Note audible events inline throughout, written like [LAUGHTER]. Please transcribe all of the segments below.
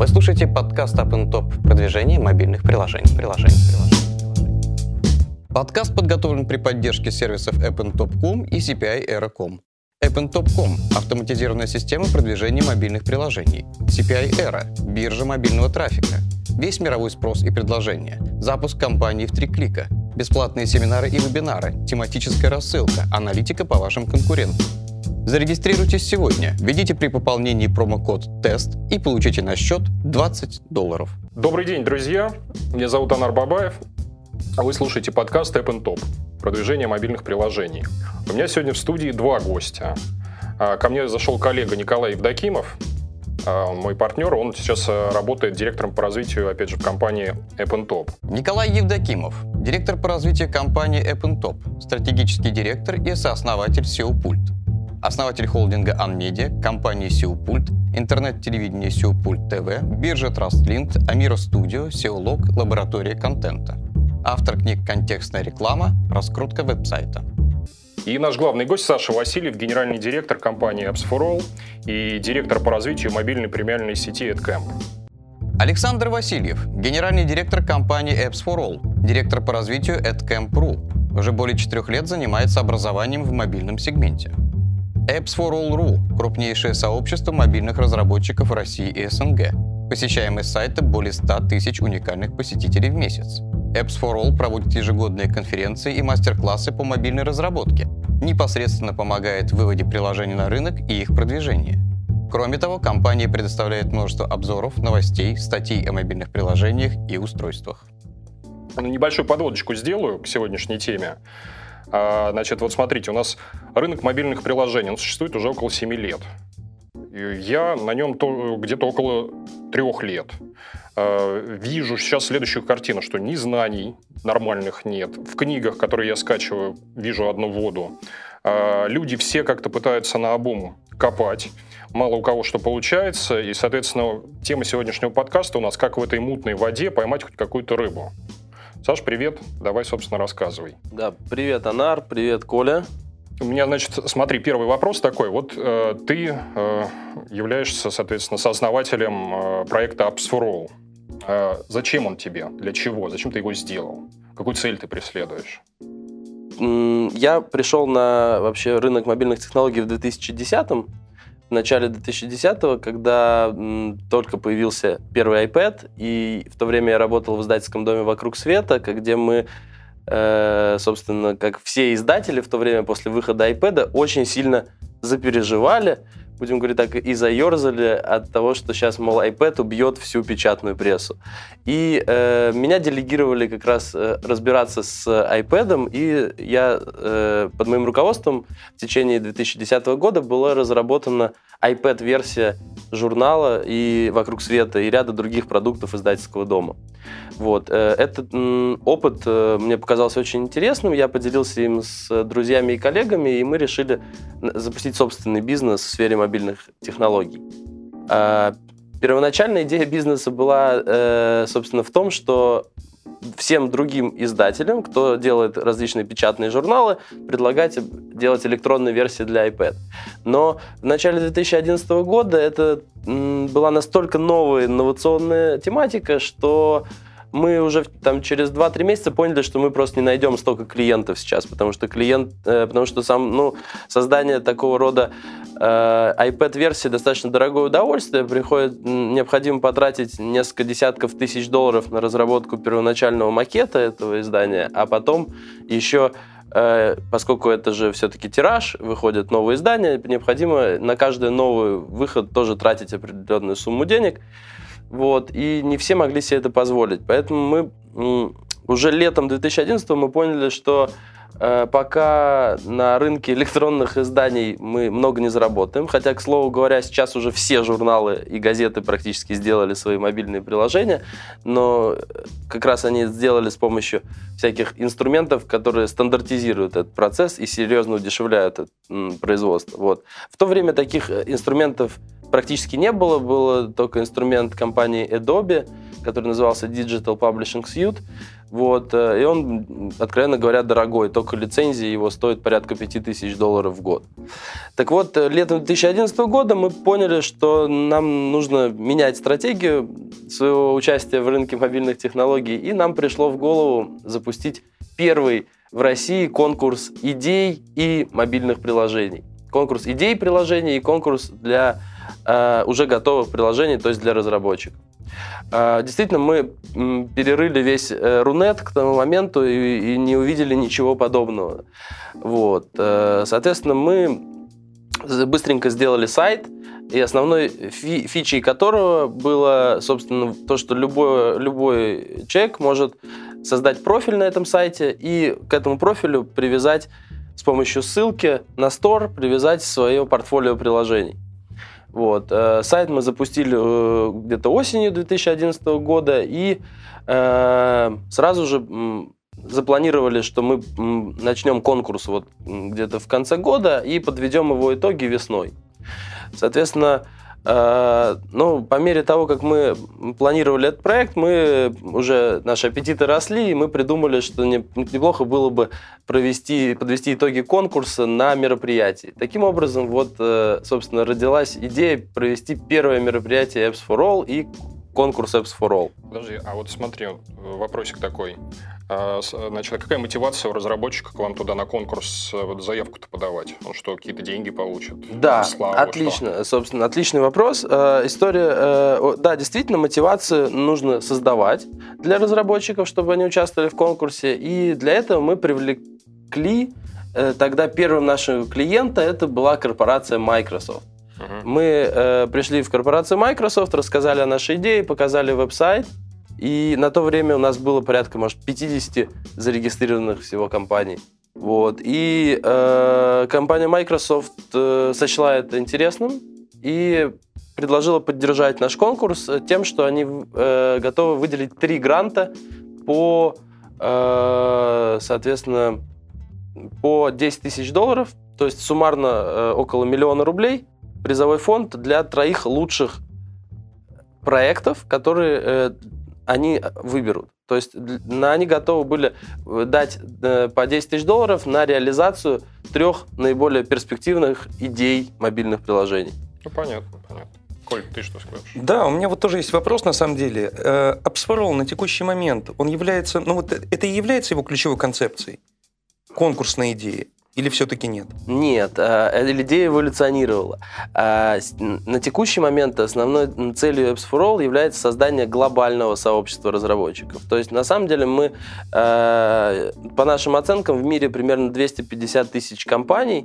Вы слушаете подкаст Up and Top продвижение мобильных приложений. приложений, приложений. Подкаст подготовлен при поддержке сервисов AppnTop.com и CPI Era.com. AppnTop.com – автоматизированная система продвижения мобильных приложений. CPI Era – биржа мобильного трафика. Весь мировой спрос и предложения. Запуск компании в три клика. Бесплатные семинары и вебинары. Тематическая рассылка. Аналитика по вашим конкурентам. Зарегистрируйтесь сегодня, введите при пополнении промокод ТЕСТ и получите на счет 20 долларов. Добрый день, друзья. Меня зовут Анар Бабаев, а вы слушаете подкаст App Top продвижение мобильных приложений. У меня сегодня в студии два гостя. А, ко мне зашел коллега Николай Евдокимов, а, мой партнер, он сейчас а, работает директором по развитию, опять же, в компании Top. Николай Евдокимов, директор по развитию компании Top, стратегический директор и сооснователь SEO Pult основатель холдинга Unmedia, компании SEOPult, интернет-телевидения SEOPult TV, биржа TrustLint, Amira Studio, SEOlog, лаборатория контента. Автор книг «Контекстная реклама», «Раскрутка веб-сайта». И наш главный гость Саша Васильев, генеральный директор компании Apps for All и директор по развитию мобильной премиальной сети AdCamp. Александр Васильев, генеральный директор компании Apps for All, директор по развитию AdCamp.ru. Уже более четырех лет занимается образованием в мобильном сегменте. Apps for All.ru – крупнейшее сообщество мобильных разработчиков России и СНГ. Посещаемость сайта более 100 тысяч уникальных посетителей в месяц. Apps for All проводит ежегодные конференции и мастер-классы по мобильной разработке, непосредственно помогает в выводе приложений на рынок и их продвижении. Кроме того, компания предоставляет множество обзоров, новостей, статей о мобильных приложениях и устройствах. Небольшую подводочку сделаю к сегодняшней теме. А, значит, вот смотрите, у нас рынок мобильных приложений, он существует уже около 7 лет. Я на нем где-то около трех лет. А, вижу сейчас следующую картину, что ни знаний нормальных нет. В книгах, которые я скачиваю, вижу одну воду. А, люди все как-то пытаются на обум копать. Мало у кого что получается. И, соответственно, тема сегодняшнего подкаста у нас «Как в этой мутной воде поймать хоть какую-то рыбу». Саш, привет. Давай, собственно, рассказывай. Да, привет, Анар, привет, Коля. У меня, значит, смотри, первый вопрос такой. Вот э, ты э, являешься, соответственно, сооснователем э, проекта Apps for All. Э, зачем он тебе? Для чего? Зачем ты его сделал? Какую цель ты преследуешь? Я пришел на вообще рынок мобильных технологий в 2010-м в начале 2010-го, когда м, только появился первый iPad, и в то время я работал в издательском доме «Вокруг света», где мы, э, собственно, как все издатели в то время после выхода iPad, очень сильно запереживали, будем говорить так, и заерзали от того, что сейчас, мол, iPad убьет всю печатную прессу. И э, меня делегировали как раз э, разбираться с iPad, и я э, под моим руководством в течение 2010 года была разработана iPad-версия журнала и «Вокруг света» и ряда других продуктов издательского дома. Вот. Э, этот опыт э, мне показался очень интересным, я поделился им с друзьями и коллегами, и мы решили запустить собственный бизнес в сфере мобильных технологий. А, первоначальная идея бизнеса была, э, собственно, в том, что всем другим издателям, кто делает различные печатные журналы, предлагать делать электронные версии для iPad. Но в начале 2011 года это была настолько новая инновационная тематика, что мы уже там через 2-3 месяца поняли, что мы просто не найдем столько клиентов сейчас, потому что клиент, э, потому что сам, ну, создание такого рода э, iPad-версии достаточно дорогое удовольствие, приходит, необходимо потратить несколько десятков тысяч долларов на разработку первоначального макета этого издания, а потом еще э, поскольку это же все-таки тираж, выходит новое издание, необходимо на каждый новый выход тоже тратить определенную сумму денег. Вот, и не все могли себе это позволить. Поэтому мы уже летом 2011 мы поняли, что пока на рынке электронных изданий мы много не заработаем, хотя, к слову говоря, сейчас уже все журналы и газеты практически сделали свои мобильные приложения, но как раз они сделали с помощью всяких инструментов, которые стандартизируют этот процесс и серьезно удешевляют это производство. Вот. В то время таких э, инструментов практически не было. Был только инструмент компании Adobe, который назывался Digital Publishing Suite. Вот, э, и он, откровенно говоря, дорогой. Только лицензии его стоит порядка 5000 долларов в год. Так вот, э, летом 2011 года мы поняли, что нам нужно менять стратегию своего участия в рынке мобильных технологий, и нам пришло в голову запустить первый в России конкурс идей и мобильных приложений. Конкурс идей приложений и конкурс для э, уже готовых приложений, то есть для разработчиков. Э, действительно, мы перерыли весь э, Рунет к тому моменту и, и не увидели ничего подобного. Вот. Э, соответственно, мы быстренько сделали сайт, и основной фи фичей которого было, собственно, то, что любой, любой человек может создать профиль на этом сайте и к этому профилю привязать с помощью ссылки на Store, привязать свое портфолио приложений. Вот. Э, сайт мы запустили э, где-то осенью 2011 года и э, сразу же запланировали, что мы начнем конкурс вот где-то в конце года и подведем его итоги весной. Соответственно, ну, по мере того, как мы планировали этот проект, мы уже наши аппетиты росли, и мы придумали, что неплохо было бы провести, подвести итоги конкурса на мероприятии. Таким образом, вот, э, собственно, родилась идея провести первое мероприятие Apps for All и конкурс Apps for All. Подожди, а вот смотри, вопросик такой. А, значит, а какая мотивация у разработчика к вам туда на конкурс э, вот, заявку-то подавать? Он что, какие-то деньги получит? Да, Славу, отлично. Что? Собственно, отличный вопрос. Э, история, э, да, действительно, мотивацию нужно создавать для разработчиков, чтобы они участвовали в конкурсе. И для этого мы привлекли тогда первым нашего клиента, это была корпорация Microsoft. Мы э, пришли в корпорацию Microsoft, рассказали о нашей идее, показали веб-сайт, и на то время у нас было порядка, может, 50 зарегистрированных всего компаний. Вот. И э, компания Microsoft э, сочла это интересным и предложила поддержать наш конкурс тем, что они э, готовы выделить три гранта по, э, соответственно, по 10 тысяч долларов, то есть суммарно э, около миллиона рублей призовой фонд для троих лучших проектов, которые э, они выберут. То есть на, они готовы были э, дать э, по 10 тысяч долларов на реализацию трех наиболее перспективных идей мобильных приложений. Ну, понятно, понятно. Коль, ты что скажешь? Да, у меня вот тоже есть вопрос на самом деле. Апсфорол на текущий момент, он является, ну вот это и является его ключевой концепцией? Конкурсной идеи? Или все-таки нет? Нет, идея эволюционировала. Э, на текущий момент основной целью Apps for All является создание глобального сообщества разработчиков. То есть, на самом деле, мы, э, по нашим оценкам, в мире примерно 250 тысяч компаний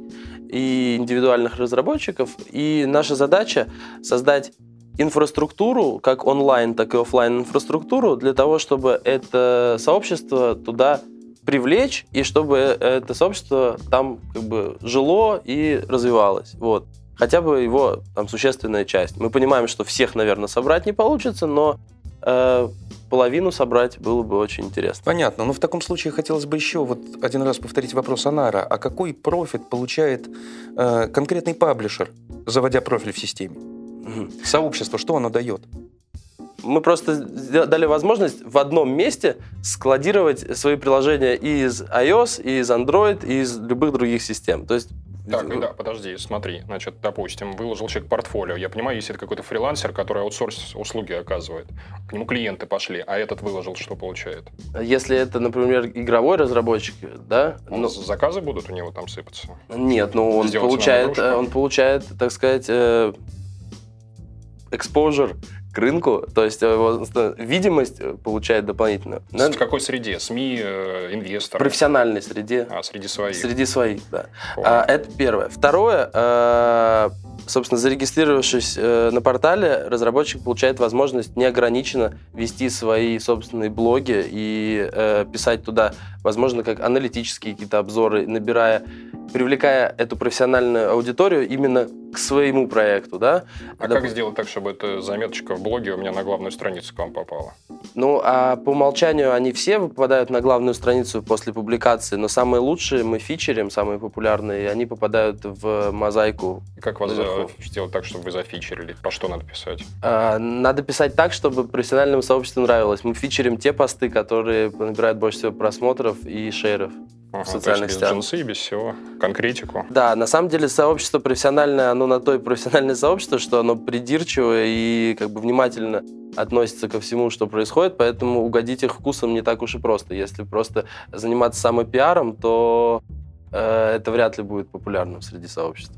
и индивидуальных разработчиков. И наша задача создать инфраструктуру, как онлайн, так и офлайн инфраструктуру, для того, чтобы это сообщество туда привлечь, и чтобы это сообщество там как бы жило и развивалось. Вот. Хотя бы его там существенная часть. Мы понимаем, что всех, наверное, собрать не получится, но э, половину собрать было бы очень интересно. Понятно. Но в таком случае хотелось бы еще вот один раз повторить вопрос Анара. А какой профит получает э, конкретный паблишер, заводя профиль в системе? Сообщество, что оно дает? Мы просто дали возможность в одном месте складировать свои приложения и из iOS, и из Android, и из любых других систем. То есть так, да, подожди, смотри, значит, допустим, выложил человек портфолио. Я понимаю, если это какой-то фрилансер, который аутсорс услуги оказывает, к нему клиенты пошли, а этот выложил, что получает? Если это, например, игровой разработчик, да? Он, ну, заказы будут у него там сыпаться? Нет, ну он получает, он получает, так сказать, э, exposure к рынку, то есть э, видимость э, получает дополнительно. В какой среде? СМИ, э, инвесторы? Профессиональной среде. А, среди своих? Среди своих, да. А, это первое. Второе, собственно, зарегистрировавшись на портале, разработчик получает возможность неограниченно вести свои собственные блоги и писать туда, возможно, как аналитические какие-то обзоры, набирая привлекая эту профессиональную аудиторию именно к своему проекту, да. А Доп... как сделать так, чтобы эта заметочка в блоге у меня на главную страницу к вам попала? Ну, а по умолчанию они все попадают на главную страницу после публикации, но самые лучшие мы фичерим, самые популярные, и они попадают в мозаику. И как вас за- сделать так, чтобы вы зафичерили? Про что надо писать? А, Надо писать так, чтобы профессиональному сообществу нравилось. Мы фичерим те посты, которые набирают больше всего просмотров и шейров. Ага, есть социальных без сетях. джинсы, без всего. Конкретику. Да, на самом деле сообщество профессиональное, оно на то и профессиональное сообщество, что оно придирчивое и как бы внимательно относится ко всему, что происходит, поэтому угодить их вкусом не так уж и просто. Если просто заниматься самопиаром, то э, это вряд ли будет популярным среди сообщества.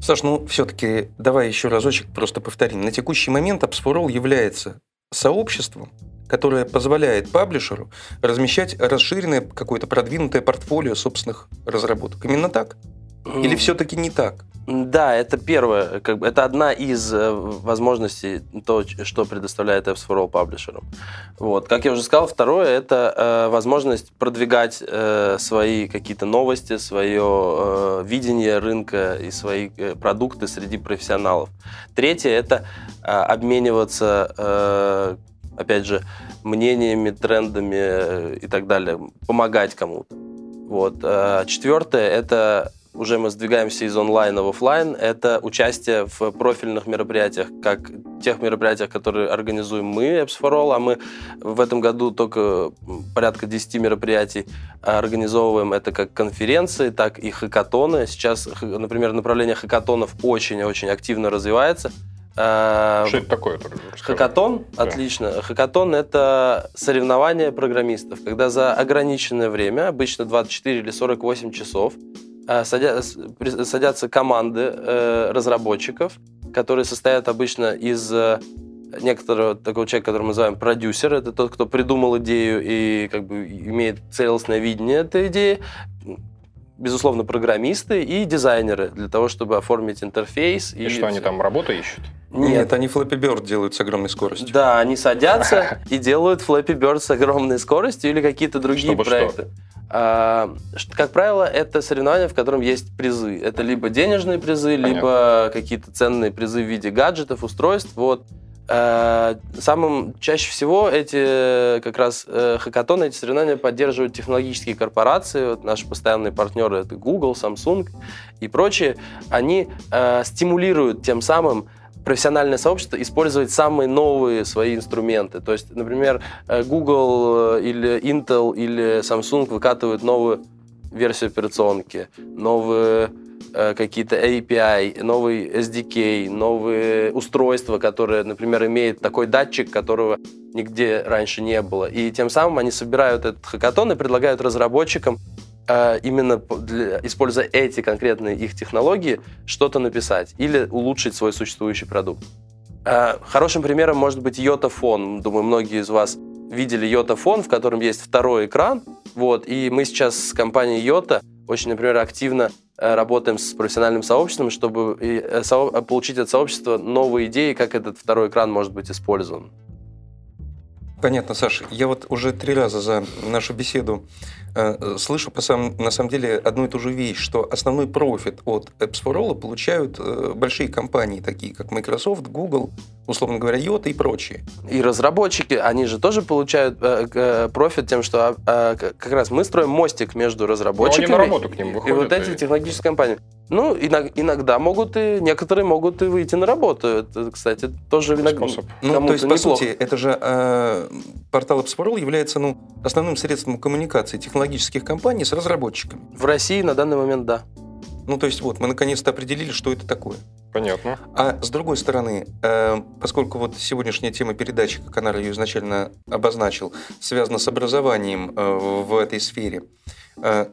Саш, ну все-таки давай еще разочек просто повторим. На текущий момент AppsForAll является сообществом, которое позволяет паблишеру размещать расширенное какое-то продвинутое портфолио собственных разработок. Именно так? Или все-таки не так? Да, это первое, как бы, это одна из э, возможностей, то, что предоставляет Apps for All паблишерам. Вот. Как я уже сказал, второе, это э, возможность продвигать э, свои какие-то новости, свое э, видение рынка и свои э, продукты среди профессионалов. Третье, это э, обмениваться, э, опять же, мнениями, трендами э, и так далее, помогать кому-то. Вот. э, Четвертое, это уже мы сдвигаемся из онлайна в офлайн, это участие в профильных мероприятиях, как тех мероприятиях, которые организуем мы, Apps for All, а мы в этом году только порядка 10 мероприятий организовываем. Это как конференции, так и хакатоны. Сейчас, например, направление хакатонов очень-очень активно развивается. Э, Что это такое? Хакатон, Да. отлично. Хакатон это соревнование программистов, когда за ограниченное время, обычно 24 или 48 часов, э, садятся команды э, разработчиков, которые состоят обычно из некоторого такого человека, которого мы называем продюсер, это тот, кто придумал идею и как бы имеет целостное видение этой идеи, безусловно, программисты и дизайнеры для того, чтобы оформить интерфейс. И что, они там работу ищут? Нет, они Flappy Bird делают с огромной скоростью. да, они садятся [LAUGHS] и делают Flappy Bird с огромной скоростью или какие-то другие Чтобы что? проекты. А, ш- как правило, это соревнование, в котором есть призы. Это либо денежные призы, Понятно. либо какие-то ценные призы в виде гаджетов, устройств. Вот. А, Самым чаще всего эти как раз э, хакатоны, эти соревнования поддерживают технологические корпорации. Вот наши постоянные партнеры это Google, Samsung и прочие. Они э, стимулируют тем самым профессиональное сообщество использовать самые новые свои инструменты. То есть, например, э, Google э, или Intel или Samsung выкатывают новую версию операционки, новые э, какие-то API, новый SDK, новые устройства, которые, например, имеют такой датчик, которого нигде раньше не было. И тем самым они собирают этот хакатон и предлагают разработчикам э, именно для- используя эти конкретные их технологии, что-то написать или улучшить свой существующий продукт. Э, Хорошим примером может быть йота-фон. Думаю, многие из вас видели йота-фон, в котором есть второй экран. Вот, и мы сейчас с компанией Йота очень, например, активно э, работаем с профессиональным сообществом, чтобы э, со- получить от сообщества новые идеи, как этот второй экран может быть использован. Понятно, Саша. Я вот уже три раза за нашу беседу э, слышу по сам- на самом деле одну и ту же вещь, что основной профит от Apps for All получают э, большие компании, такие как Microsoft, Google, условно говоря, Yota и прочие. И разработчики, они же тоже получают э, э, профит тем, что э, как раз мы строим мостик между разработчиками на работу к ним и выходят, вот эти и- технологические компании. Ну, иног- иногда могут и некоторые могут и выйти на работу. Это, кстати, тоже иногда Способ. Ну, то есть, по неплохо. сути, это же э, портал Apps for All является ну, основным средством коммуникации технологических компаний с разработчиками. В России на данный момент да. Ну, то есть, вот, мы наконец-то определили, что это такое. Понятно. А с другой стороны, э, поскольку вот сегодняшняя тема передачи, как Анар ее изначально обозначил, связана с образованием э, в этой сфере, э,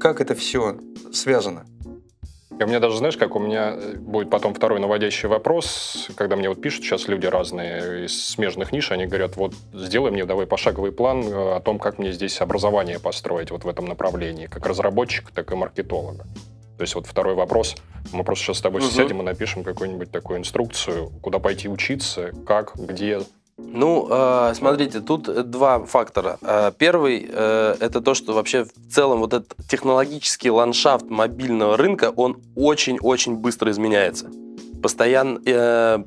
как это все связано? И у меня даже, знаешь, как у меня э, будет потом второй наводящий вопрос, когда мне вот пишут сейчас люди разные из смежных ниш, они говорят, вот сделай мне давай пошаговый план э, о том, как мне здесь образование построить вот в этом направлении, как разработчика, так и маркетолога. То есть вот второй вопрос, мы просто сейчас с тобой Мгм. сядем и напишем какую-нибудь такую инструкцию, куда пойти учиться, как, где. Ну, э, смотрите, тут два фактора. Э, Первый э, это то, что вообще в целом вот этот технологический ландшафт мобильного рынка, он очень-очень быстро изменяется. Постоянно, э,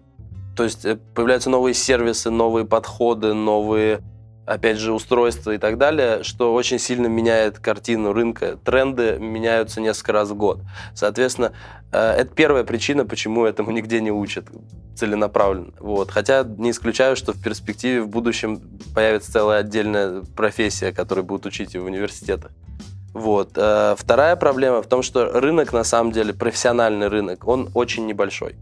то есть э, появляются новые сервисы, новые подходы, новые опять же, устройства и так далее, что очень сильно меняет картину рынка. Тренды меняются несколько раз в год. Соответственно, э, это первая причина, почему этому нигде не учат целенаправленно. Вот. Хотя не исключаю, что в перспективе в будущем появится целая отдельная профессия, которую будут учить в университетах. Вот. Э, вторая проблема в том, что рынок, на самом деле, профессиональный рынок, он очень небольшой.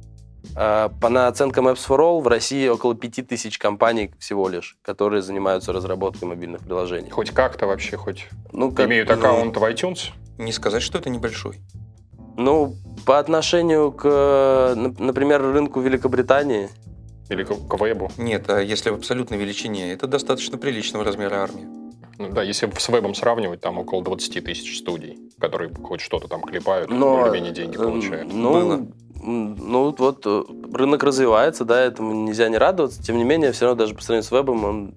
Э, по оценкам Apps for All в России около 5000 компаний всего лишь, которые занимаются разработкой мобильных приложений. Хоть как-то вообще, хоть Ну, как- имеют ну, аккаунт в iTunes? Не сказать, что это небольшой. Ну, по отношению к, э, нап- например, рынку Великобритании, Или к, к вебу? Нет, а если в абсолютной величине, это достаточно приличного размера армия. Ну да, если с вебом сравнивать, там около 20 тысяч студий, которые хоть что-то там клепают, но... более-менее деньги э, получают. Ну, Было. ну, вот э, рынок развивается, да, этому нельзя не радоваться. Тем не менее, все равно даже по сравнению с вебом он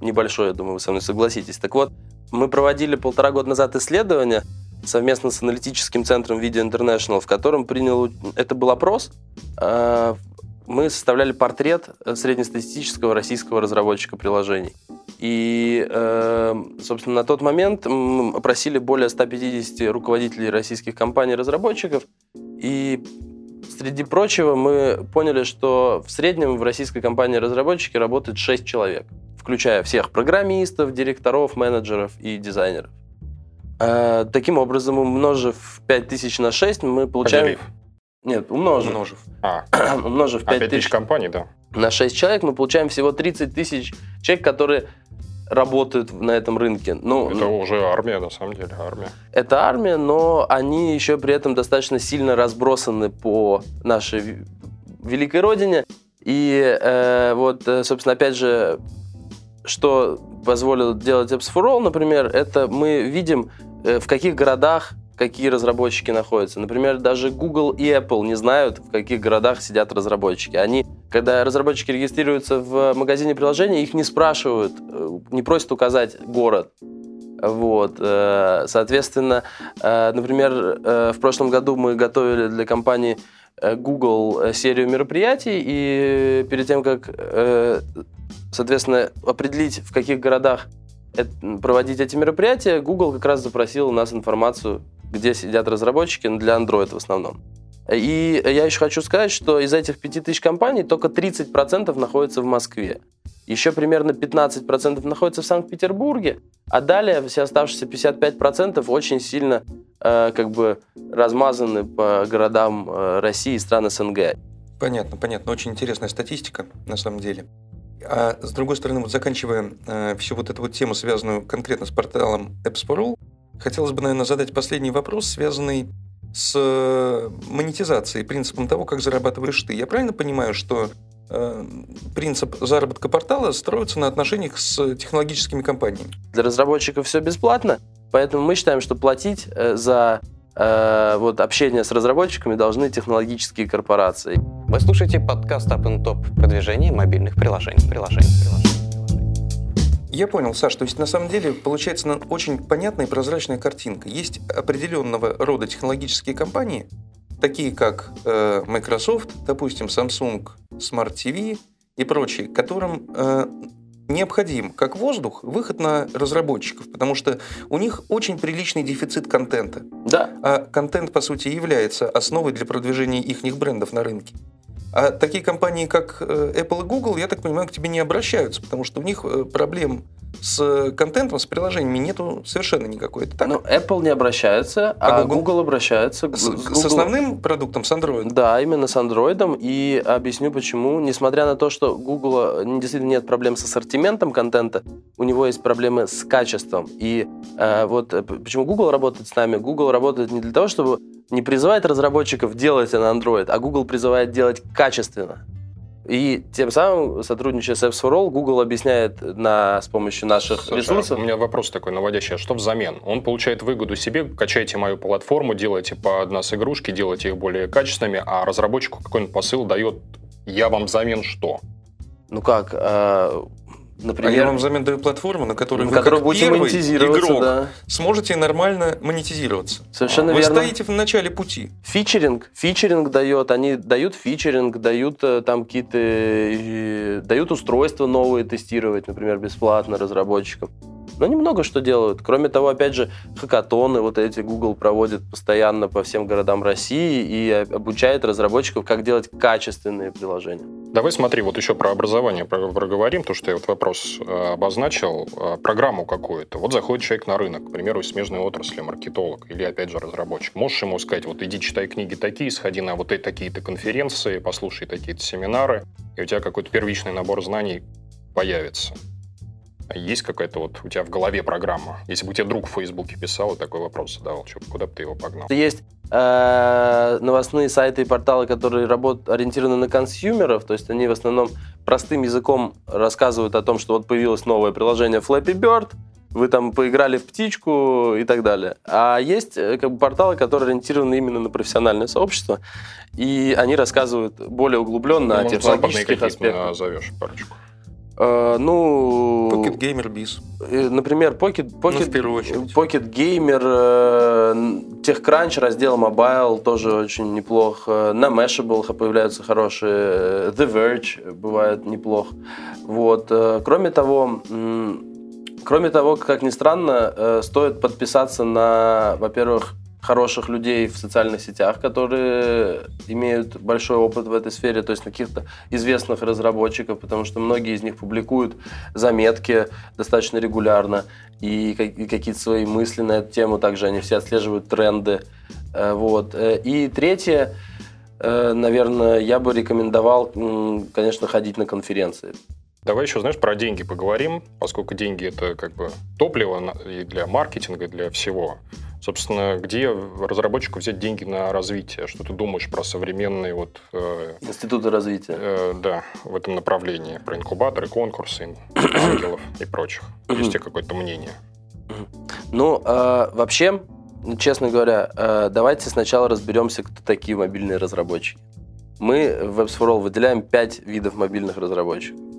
небольшой, я думаю, вы со мной согласитесь. Так вот, мы проводили полтора года назад исследование совместно с аналитическим центром Video International, в котором принял... Это был опрос. э, Мы составляли портрет среднестатистического российского разработчика приложений. И, э, собственно, на тот момент мы опросили более 150 руководителей российских компаний-разработчиков, и среди прочего мы поняли, что в среднем в российской компании-разработчике работает 6 человек, включая всех программистов, директоров, менеджеров и дизайнеров. Э, Таким образом, умножив 5000 на 6, мы получаем... Поделив. Нет, умножив. Умножив. А, [CLEARS THROAT] умножив а 5 5000 тысяч компаний, да. на 6 человек, мы получаем всего 30 тысяч человек, которые работают на этом рынке. Ну, Это уже армия, на самом деле, армия. это армия, но они еще при этом достаточно сильно разбросаны по нашей великой родине. И э, вот, э, собственно, опять же, что позволило делать Apps for All, например, это мы видим, э, в каких городах какие разработчики находятся. Например, даже Google и Apple не знают, в каких городах сидят разработчики. Они, когда разработчики регистрируются в магазине приложений, их не спрашивают, э, не просят указать город. Вот, э, соответственно, э, например, в прошлом году мы готовили для компании Google серию мероприятий, и перед тем, как, соответственно, определить, в каких городах проводить эти мероприятия, Google как раз запросил у нас информацию, где сидят разработчики, ну, для Android в основном. И я еще хочу сказать, что из этих 5000 компаний только 30% находятся в Москве. Еще примерно 15% находятся в Санкт-Петербурге, а далее все оставшиеся 55% очень сильно э, как бы размазаны по городам э, России и стран СНГ. Понятно, понятно. Очень интересная статистика, на самом деле. А с другой стороны, вот заканчивая э, всю вот эту вот тему, связанную конкретно с порталом Apps4All, хотелось бы, наверное, задать последний вопрос, связанный с э, монетизацией, принципом того, как зарабатываешь ты. Я правильно понимаю, что э, принцип заработка портала строится на отношениях с технологическими компаниями? Для разработчиков все бесплатно, поэтому мы считаем, что платить э, за вот, общение с разработчиками должны технологические корпорации. Вы слушаете подкаст Up and Top продвижение мобильных приложений. приложений, приложений. Я понял, Саш, то есть на самом деле получается на- очень понятная и прозрачная картинка. Есть определенного рода технологические компании, такие как э, Microsoft, допустим, Samsung, Smart TV и прочие, которым э, необходим, как воздух, выход на разработчиков, потому что у них очень приличный дефицит контента. Да, А контент, по сути, является основой для продвижения их брендов на рынке. А такие компании, как э, Apple и Google, я так понимаю, к тебе не обращаются, потому что у них э, проблем с контентом, с приложениями нету совершенно никакой. Это так? ну, Apple не обращается, А а, Google? Google? обращается. с, Google- с основным продуктом, с Android? Да, именно с Android. И объясню почему. Несмотря на то, что Google э, действительно нет проблем с ассортиментом контента, у него есть проблемы с качеством. И э, вот э, почему Google работает с нами? Google работает не для того, чтобы не призывать разработчиков делать на Android, а Google призывает делать качественно. И тем самым, сотрудничая с Apps for All, Google объясняет на, с помощью наших Слушай, ресурсов. У меня вопрос такой наводящий. А что взамен? Он получает выгоду себе, качайте мою платформу, делайте под нас игрушки, делайте их более качественными, а разработчику какой-нибудь посыл дает «я вам взамен что?» Ну как, э, Например, а я вам взамен даю платформу, на которой вы как будете первый игрок да. сможете нормально монетизироваться. Совершенно Вы верно. стоите в начале пути. Фичеринг, фичеринг дает, они дают фичеринг, дают э, там какие-то, э, дают устройства новые тестировать, например, бесплатно разработчикам. Но они много что делают. Кроме того, опять же, хакатоны вот эти Google проводит постоянно по всем городам России и обучает разработчиков, как делать качественные приложения. Давай смотри, вот еще про образование про- проговорим, то, что я вот вопрос э, обозначил, э, программу какую-то. Вот заходит человек на рынок, к примеру, из смежной отрасли, маркетолог или, опять же, разработчик. Можешь ему сказать, вот иди читай книги такие, сходи на вот эти такие-то конференции, послушай такие-то семинары, и у тебя какой-то первичный набор знаний появится. Есть какая-то вот у тебя в голове программа? Если бы у тебя друг в Фейсбуке писал и такой вопрос задавал, чё, куда бы ты его погнал? Есть э, новостные сайты и порталы, которые работают, ориентированы на консюмеров, то есть они в основном простым языком рассказывают о том, что вот появилось новое приложение Flappy Bird, вы там поиграли в птичку и так далее. А есть э, как бы, порталы, которые ориентированы именно на профессиональное сообщество, и они рассказывают более углубленно о Ну, западные технологических аспектах. назовешь парочку. Э, ну, Pocket Gamer Biz. э, например, Pocket, Pocket, Ну, в первую очередь. Pocket Gamer, э, TechCrunch, раздел Mobile тоже очень неплох. Э, На Mashable появляются хорошие. The Verge бывает неплох. Вот. Кроме того, кроме того, как ни странно, стоит подписаться на, во-первых, хороших людей в социальных сетях, которые имеют большой опыт в этой сфере, то есть каких-то известных разработчиков, потому что многие из них публикуют заметки достаточно регулярно и ка- и какие-то свои мысли на эту тему. Также они все отслеживают тренды. Э, Вот. Э, И третье, э, наверное, я бы рекомендовал, конечно, ходить на конференции. Давай еще, знаешь, про деньги поговорим, поскольку деньги это как бы топливо и для маркетинга, и для всего. Собственно, где разработчику взять деньги на развитие? Что ты думаешь про современные вот, э, Институты развития. э, да, в этом направлении, про инкубаторы, конкурсы, ангелов и прочих? Есть у тебя какое-то мнение? Ну, э, вообще, честно говоря, э, давайте сначала разберемся, кто такие мобильные разработчики. Мы в Apps for All выделяем пять видов мобильных разработчиков.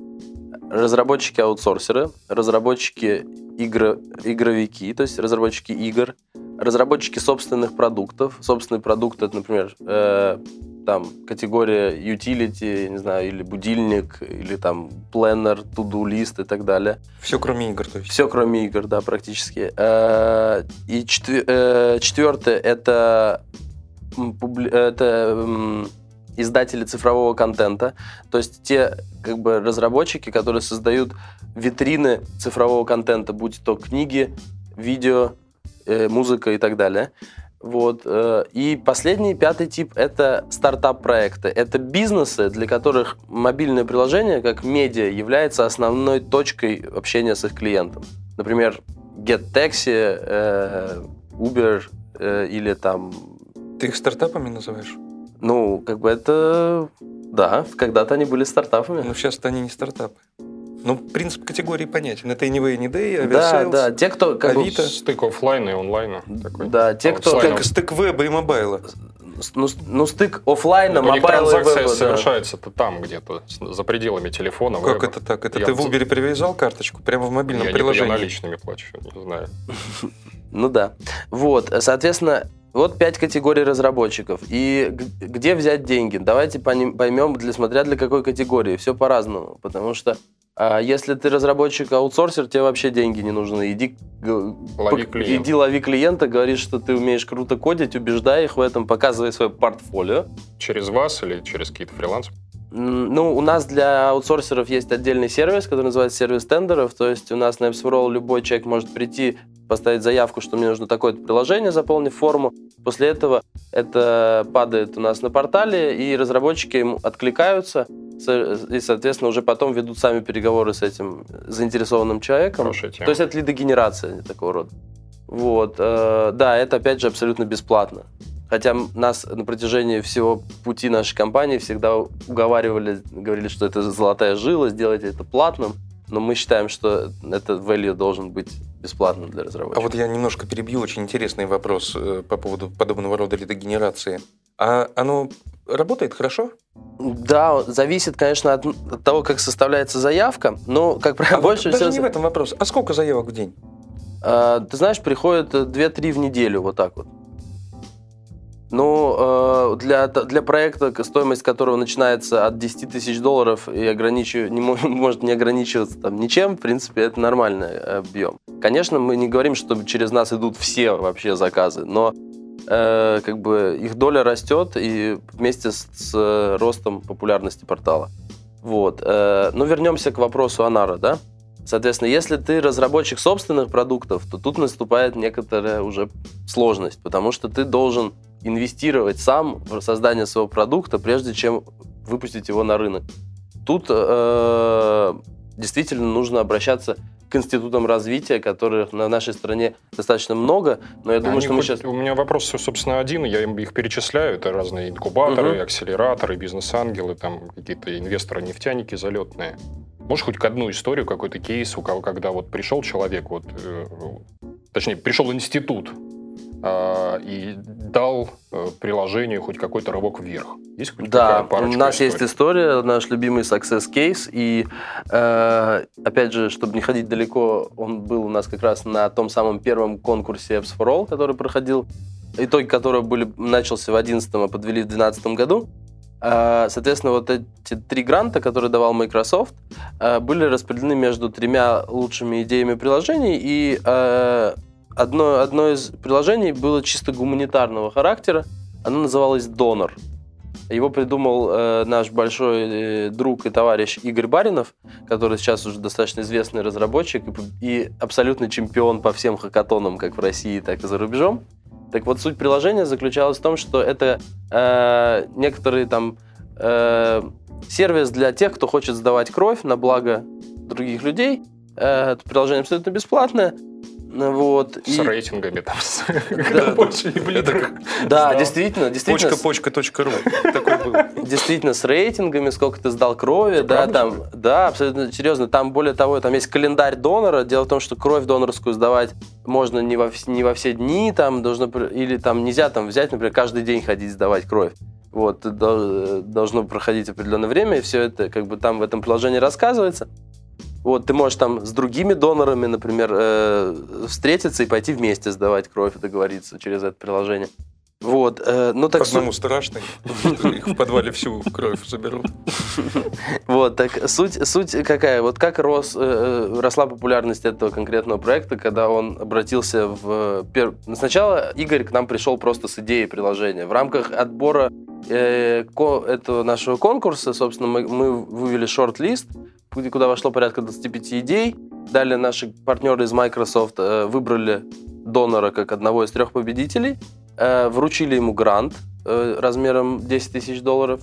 Разработчики-аутсорсеры, разработчики игр, игровики, то есть разработчики игр, разработчики собственных продуктов. Собственный продукт это, например, э, там категория utility, не знаю, или будильник, или там planner, to-do лист и так далее. Все кроме игр, то есть. Все, кроме игр, да, практически. Э, И четве- э, четвертое это, публи- это издатели цифрового контента, то есть те как бы разработчики, которые создают витрины цифрового контента, будь то книги, видео, э, музыка и так далее. Вот. э, И последний, пятый тип – это стартап-проекты. Это бизнесы, для которых мобильное приложение, как медиа, является основной точкой общения с их клиентом. Например, GetTaxi, э, Uber э, или там... Ты их стартапами называешь? Ну, как бы это... Да, когда-то они были стартапами. Ну, сейчас-то они не стартапы. Ну, принцип категории понятен. Это Anywayanyday, да, Aviasales. да, те, кто... Как бы- Авито. Стык оффлайна и онлайна такой. Да, те, А кто... оффлайн- Стык, стык веба и mobile а. ну, ну, стык оффлайна, Так у них mobile а и транзакция веба, да. совершается-то там где-то, за пределами телефона. Как веба. это так? Это Я ты в Uber привязал карточку прямо в мобильном Я, не- я приложении? наличными плачу, не знаю. [LAUGHS] Ну да. Вот, соответственно, вот пять категорий разработчиков. И где взять деньги? Давайте поймем, для, смотря для какой категории. Все по-разному. Потому что а, если ты разработчик-аутсорсер, тебе вообще деньги не нужны. Иди, Лови клиента. иди лови клиента, говори, что ты умеешь круто кодить, убеждай их в этом, показывай свое портфолио. Через вас или через какие-то фрилансы? Ну, у нас для аутсорсеров есть отдельный сервис, который называется сервис тендеров. То есть у нас на Apps for All любой человек может прийти, поставить заявку, что мне нужно такое-то приложение, заполнив форму. После этого это падает у нас на портале, и разработчики им откликаются, и, соответственно, уже потом ведут сами переговоры с этим заинтересованным человеком. Хорошая тема. То есть это лидогенерация такого рода. Вот. э, Да, это, опять же, абсолютно бесплатно. Хотя нас на протяжении всего пути нашей компании всегда уговаривали, говорили, что это золотая жила, сделайте это платным. Но мы считаем, что этот value должен быть бесплатным для А разработчиков. вот я немножко перебью очень интересный вопрос э, по поводу подобного рода лидогенерации. А оно работает хорошо? Да, зависит, конечно, от, от того, как составляется заявка, но, как правило, А вот больше даже всего... не в этом вопрос. А сколько заявок в день? А, Ты знаешь, приходит 2-3 в неделю, вот так вот. Ну, э, для, для проекта, стоимость которого начинается от 10 тысяч долларов и ограничив- не мо- [LAUGHS] может не ограничиваться там ничем, в принципе, это нормальный объем. Конечно, мы не говорим, что через нас идут все вообще заказы, но э, как бы их доля растет и вместе с, с ростом популярности портала. Вот. э, ну, вернемся к вопросу Анара, да? Соответственно, если ты разработчик собственных продуктов, то тут наступает некоторая уже сложность, потому что ты должен инвестировать сам в создание своего продукта, прежде чем выпустить его на рынок. Тут э, действительно нужно обращаться к институтам развития, которых на нашей стране достаточно много, но я думаю, Они что мы сейчас... У меня вопрос, собственно, один, я их перечисляю. Это разные инкубаторы, Мгм. акселераторы, бизнес-ангелы, там какие-то инвесторы-нефтяники залетные. Можешь хоть одну историю, какой-то кейс, у кого, когда вот пришел человек, вот, э, точнее, пришел институт а, и дал э, приложению хоть какой-то рывок вверх? Есть Да, у нас есть историй? история, наш любимый success case, и э, опять же, чтобы не ходить далеко, он был у нас как раз на том самом первом конкурсе Apps for All, который проходил, итоги которого были, начался в 2011, а подвели в 2012 году. Э, Соответственно, вот эти три гранта, которые давал Microsoft, э, были распределены между тремя лучшими идеями приложений, и э, одно, одно из приложений было чисто гуманитарного характера, оно называлось «Донор». Его придумал э, наш большой э, друг и товарищ Игорь Баринов, который сейчас уже достаточно известный разработчик и, и абсолютный чемпион по всем хакатонам, как в России, так и за рубежом. Так вот, суть приложения заключалась в том, что это э, некоторый там э, сервис для тех, кто хочет сдавать кровь на благо других людей. Э, это приложение абсолютно бесплатное. Вот. С и- рейтингами там. Да. действительно, действительно. почка.почка.ру. Такой был. действительно с рейтингами, сколько ты сдал крови, да, там, да, абсолютно серьезно. Там более того, там есть календарь донора. Дело в том, что кровь донорскую сдавать можно не во, не во все дни, там должно или там нельзя там взять, например, каждый день ходить сдавать кровь. Вот, ты дол- должно проходить определенное время, и все это как бы там в этом приложении рассказывается. Вот, ты можешь там с другими донорами, например, э, встретиться и пойти вместе сдавать кровь, договориться через это приложение. Вот, э, ну так суть- Одному страшно, что их в подвале всю кровь заберут. Вот, так суть, суть какая? Вот как рос, э, росла популярность этого конкретного проекта, когда он обратился в... пер- Сначала Игорь к нам пришел просто с идеей приложения. В рамках отбора э, ко- этого нашего конкурса, собственно, мы, мы вывели шорт-лист, куда вошло порядка 25 идей. Далее наши партнеры из Microsoft э, выбрали донора как одного из трех победителей, э, вручили ему грант э, размером 10 тысяч долларов.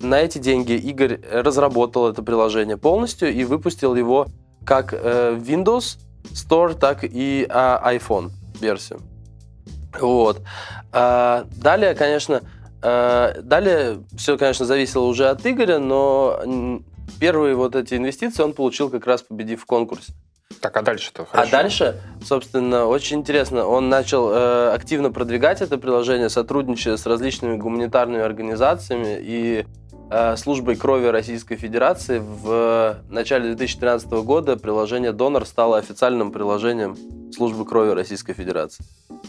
На эти деньги Игорь разработал это приложение полностью и выпустил его как э, в Windows Store, так и а, iPhone версию. Вот. Далее, конечно, э, далее все, конечно, зависело уже от Игоря, но первые вот эти инвестиции он получил как раз победив в конкурсе. Так, а дальше-то? А дальше, собственно, очень интересно, он начал э, активно продвигать это приложение, сотрудничая с различными гуманитарными организациями и э, службой крови Российской Федерации. В начале 2013 года приложение Донор стало официальным приложением службы крови Российской Федерации.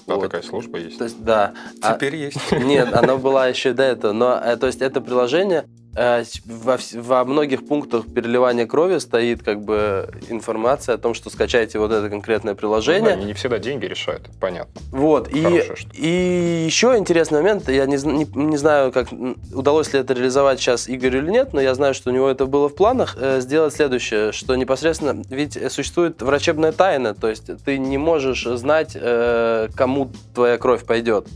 Да, Вот. такая служба есть. То есть, да. А- Теперь есть. нет, оно была еще до этого. Но, э, то есть, это приложение э, во, вс- во многих пунктах переливания крови стоит как бы информация о том, что скачайте вот это конкретное Ну да, приложение. не всегда деньги решают, понятно. Вот. И, и еще интересный момент, я не, не, не знаю, как удалось ли это реализовать сейчас Игорю или нет, но я знаю, что у него это было в планах, э, сделать следующее, что непосредственно, ведь существует врачебная тайна, то есть ты не можешь знать, э, кому твоя кровь пойдет.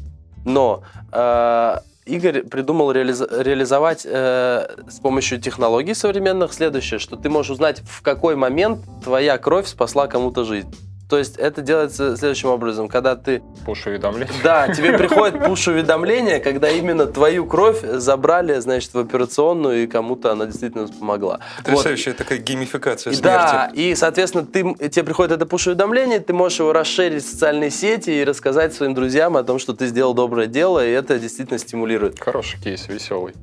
Но э, Игорь придумал реализа- реализовать э, с помощью технологий современных следующее, что ты можешь узнать, в какой момент твоя кровь спасла кому-то жизнь. То есть это делается следующим образом, когда ты... Пуш-уведомление. Да, тебе приходит пуш-уведомление, когда именно твою кровь забрали, значит, в операционную, и кому-то она действительно помогла. Потрясающая вот. такая геймификация смерти. Да, и, соответственно, ты, тебе приходит это пуш-уведомление, ты можешь его расширить в социальные сети и рассказать своим друзьям о том, что ты сделал доброе дело, и это действительно стимулирует. Хороший кейс, веселый.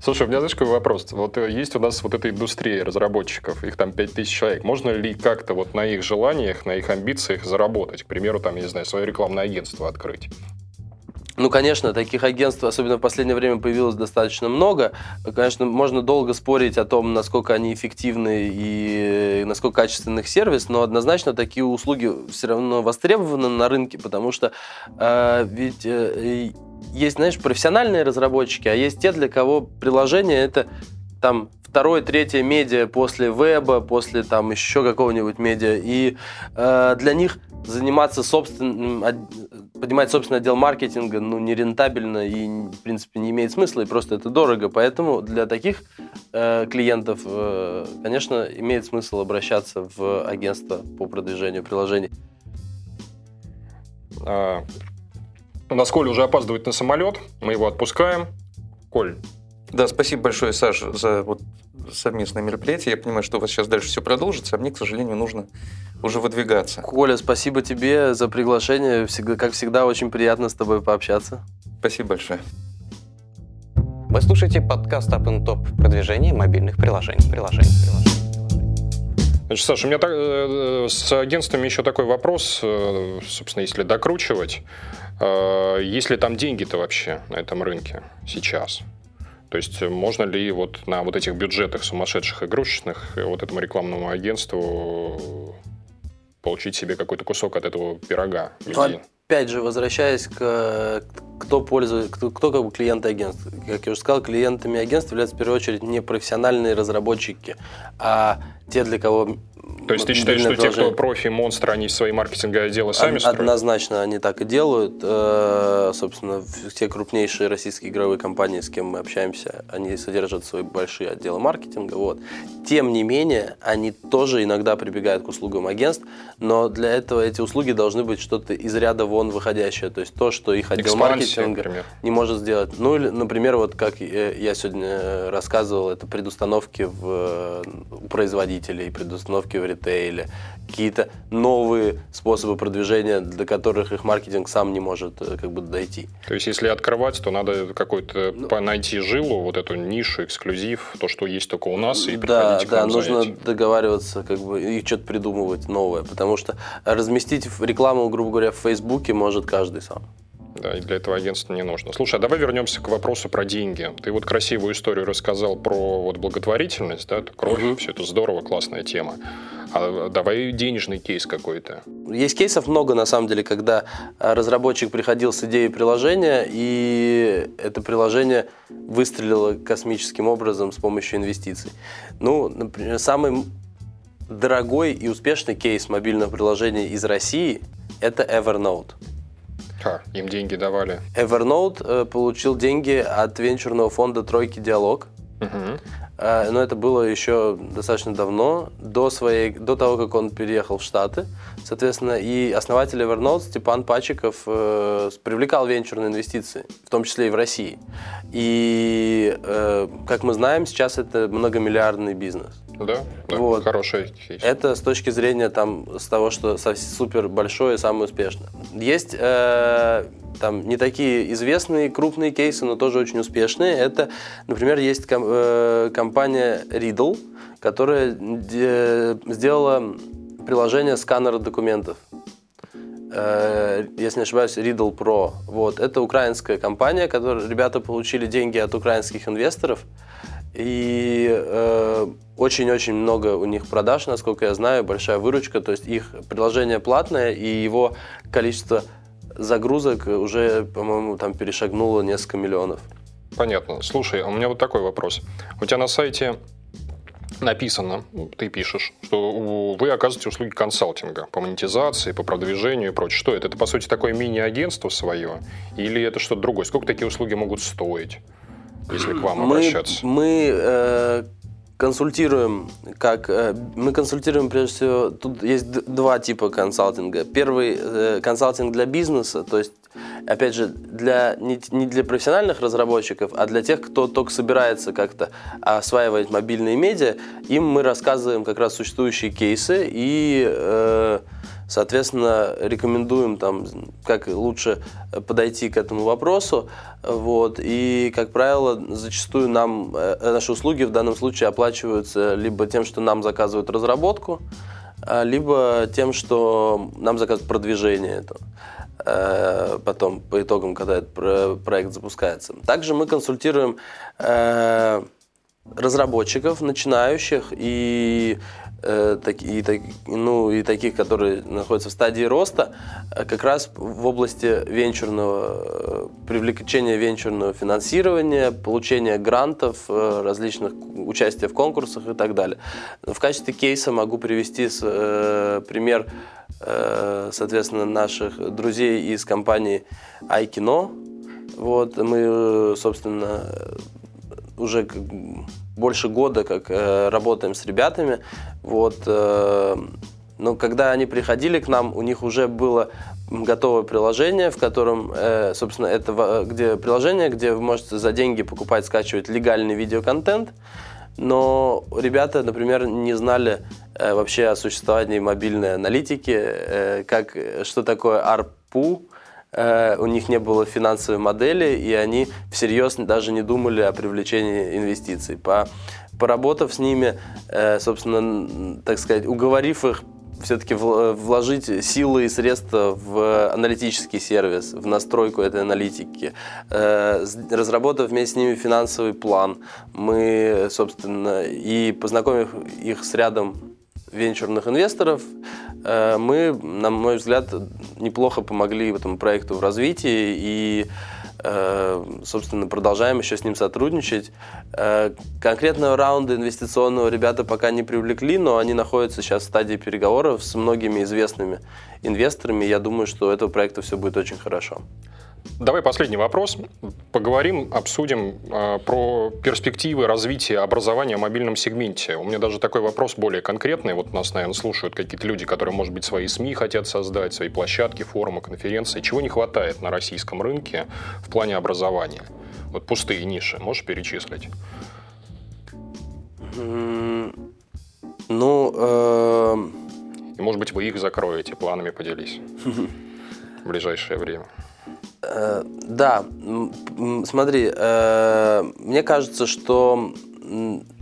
Слушай, у меня, знаешь, какой вопрос? Вот э, есть у нас вот эта индустрия разработчиков, их там 5000 человек. Можно ли как-то вот на их желаниях, на их амбициях заработать? К примеру, там, я не знаю, свое рекламное агентство открыть? Ну, конечно, таких агентств, особенно в последнее время, появилось достаточно много. Конечно, можно долго спорить о том, насколько они эффективны и насколько качественный их сервис, но однозначно такие услуги все равно востребованы на рынке, потому что э, ведь э, есть, знаешь, профессиональные разработчики, а есть те, для кого приложение это там второе, третье медиа после веба, после там еще какого-нибудь медиа. И э, для них заниматься собственным, поднимать собственный отдел маркетинга, ну, нерентабельно и, в принципе, не имеет смысла, и просто это дорого. Поэтому для таких э, клиентов, э, конечно, имеет смысл обращаться в агентство по продвижению приложений. У нас Коля уже опаздывает на самолет, мы его отпускаем. Коль. Да, спасибо большое, Саша, за вот совместное мероприятие. Я понимаю, что у вас сейчас дальше все продолжится, а мне, к сожалению, нужно уже выдвигаться. Коля, спасибо тебе за приглашение. Всегда, как всегда, очень приятно с тобой пообщаться. Спасибо большое. Вы слушаете подкаст Up and Top продвижение мобильных приложений. приложений, приложений. Значит, Саша, у меня так, э, с агентствами еще такой вопрос, э, собственно, если докручивать. Э, есть ли там деньги-то вообще на этом рынке сейчас? То есть можно ли вот на вот этих бюджетах сумасшедших игрушечных вот этому рекламному агентству получить себе какой-то кусок от этого пирога? Ну, опять же, возвращаясь к кто пользуется, кто, кто как бы клиенты агентств. Как я уже сказал, клиентами агентств являются в первую очередь не профессиональные разработчики, а те, для кого то есть ты считаешь, что те, кто профи, монстры, они свои маркетинговые отделы сами строят? Однозначно они так и делают. Э, собственно, все крупнейшие российские игровые компании, с кем мы общаемся, они содержат свои большие отделы маркетинга. Вот. Тем не менее, они тоже иногда прибегают к услугам агентств, но для этого эти услуги должны быть что-то из ряда вон выходящее. То есть то, что их отдел Экспансия, маркетинга например. не может сделать. Ну, или, например, вот как я сегодня рассказывал, это предустановки в, у производителей, предустановки в ритейле, какие-то новые способы продвижения, до которых их маркетинг сам не может э, как бы дойти. То есть, если открывать, то надо какой-то ну, найти жилу, вот эту нишу, эксклюзив, то, что есть только у нас, и да, Да, нужно этим. договариваться, как бы, и что-то придумывать новое, потому что разместить рекламу, грубо говоря, в Фейсбуке может каждый сам. Да, и для этого агентства не нужно. Слушай, а давай вернемся к вопросу про деньги. Ты вот красивую историю рассказал про вот благотворительность, да, кровь, угу. все это здорово, классная тема. А давай денежный кейс какой-то. Есть кейсов много, на самом деле, когда разработчик приходил с идеей приложения, и это приложение выстрелило космическим образом с помощью инвестиций. Ну, например, самый дорогой и успешный кейс мобильного приложения из России – это Evernote. А, им деньги давали. Evernote э, получил деньги от венчурного фонда «Тройки Диалог». Угу. Но это было еще достаточно давно, до, своей, до того, как он переехал в Штаты. Соответственно, и основатель Evernote Степан Пачиков э, привлекал венчурные инвестиции, в том числе и в России. И, э, как мы знаем, сейчас это многомиллиардный бизнес. Да, да вот. хорошая кейс. Это с точки зрения там, с того, что супер большое и самое успешное. Есть э, там не такие известные крупные кейсы, но тоже очень успешные. Это, например, есть ком- э, компания Riddle, которая де- сделала приложение сканера документов. Э, если не ошибаюсь, Riddle Pro. Вот. Это украинская компания, которая ребята получили деньги от украинских инвесторов. И э, очень-очень много у них продаж, насколько я знаю, большая выручка. То есть их приложение платное, и его количество загрузок уже, по-моему, там перешагнуло несколько миллионов. Понятно. Слушай, у меня вот такой вопрос. У тебя на сайте написано, ты пишешь, что вы оказываете услуги консалтинга по монетизации, по продвижению и прочее. Что это? Это, по сути, такое мини-агентство свое? Или это что-то другое? Сколько такие услуги могут стоить, если к вам мы, обращаться? Мы э, консультируем, как э, мы консультируем прежде всего, тут есть два типа консалтинга. Первый э, консалтинг для бизнеса, то есть опять же, для, не, не для профессиональных разработчиков, а для тех, кто только собирается как-то осваивать мобильные медиа, им мы рассказываем как раз существующие кейсы и, э, соответственно, рекомендуем там, как лучше подойти к этому вопросу. Вот. И, как правило, зачастую нам э, наши услуги в данном случае оплачиваются либо тем, что нам заказывают разработку, а, либо тем, что нам заказывают продвижение этого. Э, потом по итогам, когда этот проект запускается. Также мы консультируем э, разработчиков, начинающих и, э, и, ну, и таких, которые находятся в стадии роста, как раз в области венчурного, привлечения венчурного финансирования, получения грантов, различных участия в конкурсах и так далее. В качестве кейса могу привести пример Э, соответственно, наших друзей из компании iKino. Вот, мы, собственно, уже больше года как э, работаем с ребятами. Вот, э, но когда они приходили к нам, у них уже было готовое приложение, в котором, собственно, это где приложение, где вы можете за деньги покупать, скачивать легальный видеоконтент но ребята, например, не знали э, вообще о существовании мобильной аналитики, э, как, что такое ARPU, э, у них не было финансовой модели, и они всерьез даже не думали о привлечении инвестиций. По, поработав с ними, э, собственно, так сказать, уговорив их все-таки вложить силы и средства в аналитический сервис, в настройку этой аналитики, э, разработав вместе с ними финансовый план. Мы, собственно, и познакомив их с рядом венчурных инвесторов, э, мы, на мой взгляд, неплохо помогли этому проекту в развитии и Э, собственно, продолжаем еще с ним сотрудничать. Э, конкретного раунда инвестиционного ребята пока не привлекли, но они находятся сейчас в стадии переговоров с многими известными инвесторами. Я думаю, что у этого проекта все будет очень хорошо. Давай последний вопрос. Поговорим, обсудим э, про перспективы развития образования в мобильном сегменте. У меня даже такой вопрос более конкретный. Вот нас, наверное, слушают какие-то люди, которые, может быть, свои СМИ хотят создать, свои площадки, форумы, конференции. Чего не хватает на российском рынке в плане образования? Вот пустые ниши можешь перечислить? Ну, э... И, может быть, вы их закроете, планами поделись [LAUGHS] в ближайшее время. Э, да, смотри, э, мне кажется, что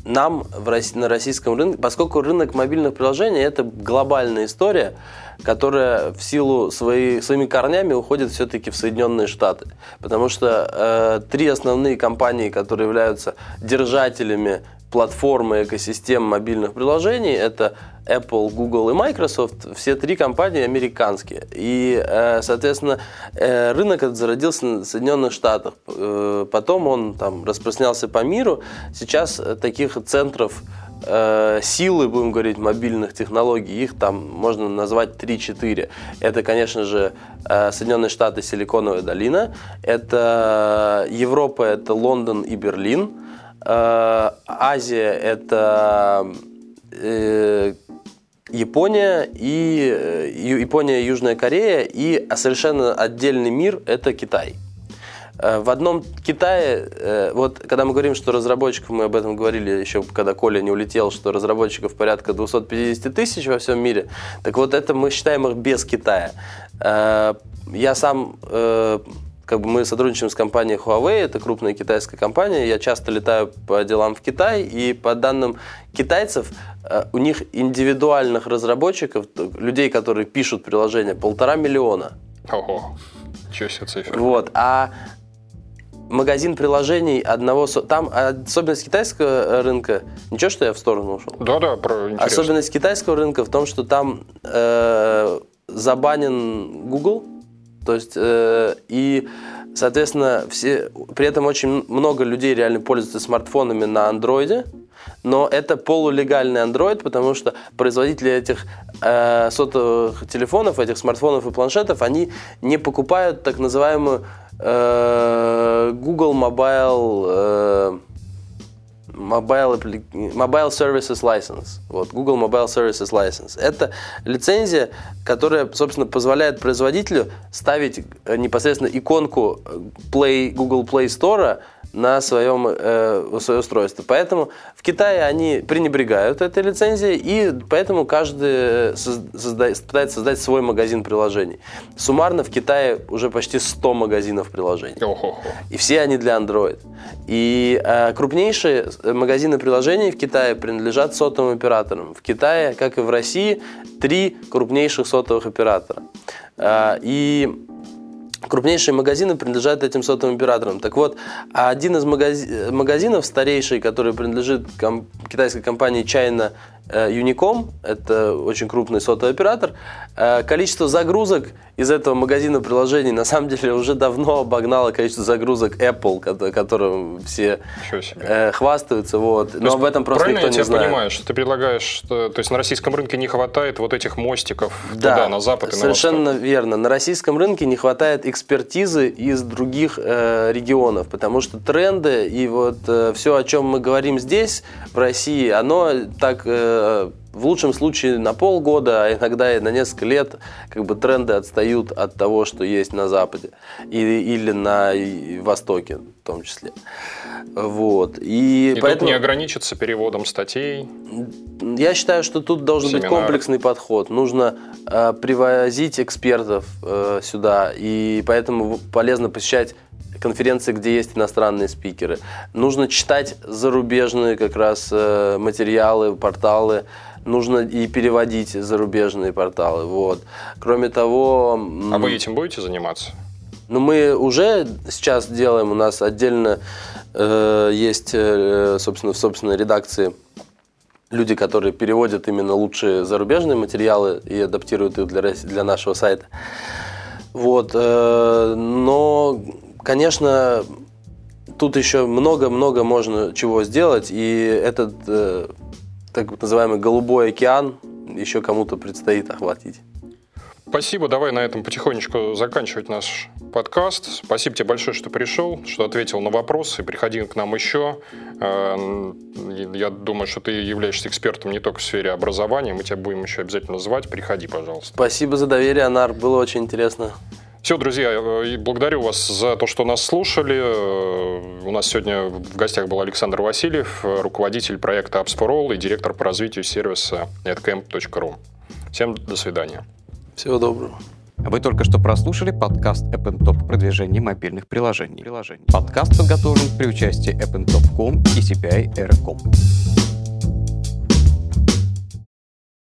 нам в России, на российском рынке, поскольку рынок мобильных приложений это глобальная история, которая в силу своей, своими корнями уходит все-таки в Соединенные Штаты. Потому что э, три основные компании, которые являются держателями платформы экосистем мобильных приложений, это Apple, Google и Microsoft, все три компании американские. И, э, соответственно, э, рынок этот зародился в Соединенных Штатах. Э, потом он там распространялся по миру. Сейчас таких центров силы, будем говорить, мобильных технологий, их там можно назвать 3-4. Это, конечно же, Соединенные Штаты, Силиконовая долина. Это Европа, это Лондон и Берлин. Азия – это Япония и э, Япония, Южная Корея и совершенно отдельный мир – это Китай. Э, в одном Китае, э, вот когда мы говорим, что разработчиков, мы об этом говорили еще, когда Коля не улетел, что разработчиков порядка 250 тысяч во всем мире, так вот это мы считаем их без Китая. Я сам как бы мы сотрудничаем с компанией Huawei, это крупная китайская компания. Я часто летаю по делам в Китай, и по данным китайцев, э, у них индивидуальных разработчиков, людей, которые пишут приложения, полтора миллиона. Ого, чего себе цифра. Вот, а магазин приложений одного... Там особенность китайского рынка... Ничего, что я в сторону ушел? Да-да, про интересно. Особенность китайского рынка в том, что там э, забанен Google, то есть, э, и, соответственно, все, при этом очень много людей реально пользуются смартфонами на андроиде, но это полулегальный Android, потому что производители этих э, сотовых телефонов, этих смартфонов и планшетов, они не покупают так называемую э, Google Mobile э, Mobile, Mobile Services License. Вот, Google Mobile Services License. Это лицензия, которая, собственно, позволяет производителю ставить э, непосредственно иконку Play, Google Play Store на своем, э, свое устройство. Поэтому в Китае они пренебрегают этой лицензией, и поэтому каждый создает, пытается создать свой магазин приложений. Суммарно в Китае уже почти 100 магазинов приложений. И все они для Android. И э, крупнейшие магазины приложений в Китае принадлежат сотовым операторам. В Китае, как и в России, три крупнейших сотовых оператора. Э, и крупнейшие магазины принадлежат этим сотовым операторам. Так вот, один из магазинов старейший, который принадлежит китайской компании China Unicom, это очень крупный сотовый оператор, э, количество загрузок из этого магазина приложений на самом деле уже давно обогнало количество загрузок Apple, которым все э, хвастаются. Вот. Но об этом просто никто не знает. Правильно я понимаю, что ты предлагаешь, что то есть на российском рынке не хватает вот этих мостиков да, туда, на запад и на совершенно верно. На российском рынке не хватает экспертизы из других э, регионов, потому что тренды и вот э, все, о чем мы говорим здесь, в России, оно так... Э, в лучшем случае на полгода, а иногда и на несколько лет как бы тренды отстают от того, что есть на Западе или, или на Востоке в том числе. Вот. И, и поэтому... тут не ограничиться переводом статей? Я считаю, что тут должен Семинар. быть комплексный подход. Нужно э, привозить экспертов э, сюда, и поэтому полезно посещать конференции, где есть иностранные спикеры. Нужно читать зарубежные как раз э, материалы, порталы. Нужно и переводить зарубежные порталы. Вот. Кроме того... А вы этим будете заниматься? Ну, мы уже сейчас делаем, у нас отдельно э, есть, э, собственно, в собственной редакции люди, которые переводят именно лучшие зарубежные материалы и адаптируют их для, для нашего сайта. Вот, э, но Конечно, тут еще много-много можно чего сделать, и этот э, так называемый голубой океан еще кому-то предстоит охватить. Спасибо. Давай на этом потихонечку заканчивать наш подкаст. Спасибо тебе большое, что пришел, что ответил на вопросы. Приходи к нам еще. Э, я думаю, что ты являешься экспертом не только в сфере образования. Мы тебя будем еще обязательно звать. Приходи, пожалуйста. Спасибо за доверие, Анар. Было очень интересно. Все, друзья, э, благодарю вас за то, что нас слушали. Э, у нас сегодня в гостях был Александр Васильев, э, руководитель проекта Apps for All и директор по развитию сервиса netcamp.ru. Всем до свидания. Всего доброго. Вы только что прослушали подкаст AppnTop о продвижении мобильных приложений. Подкаст подготовлен при участии AppnTop.com и CPI.com.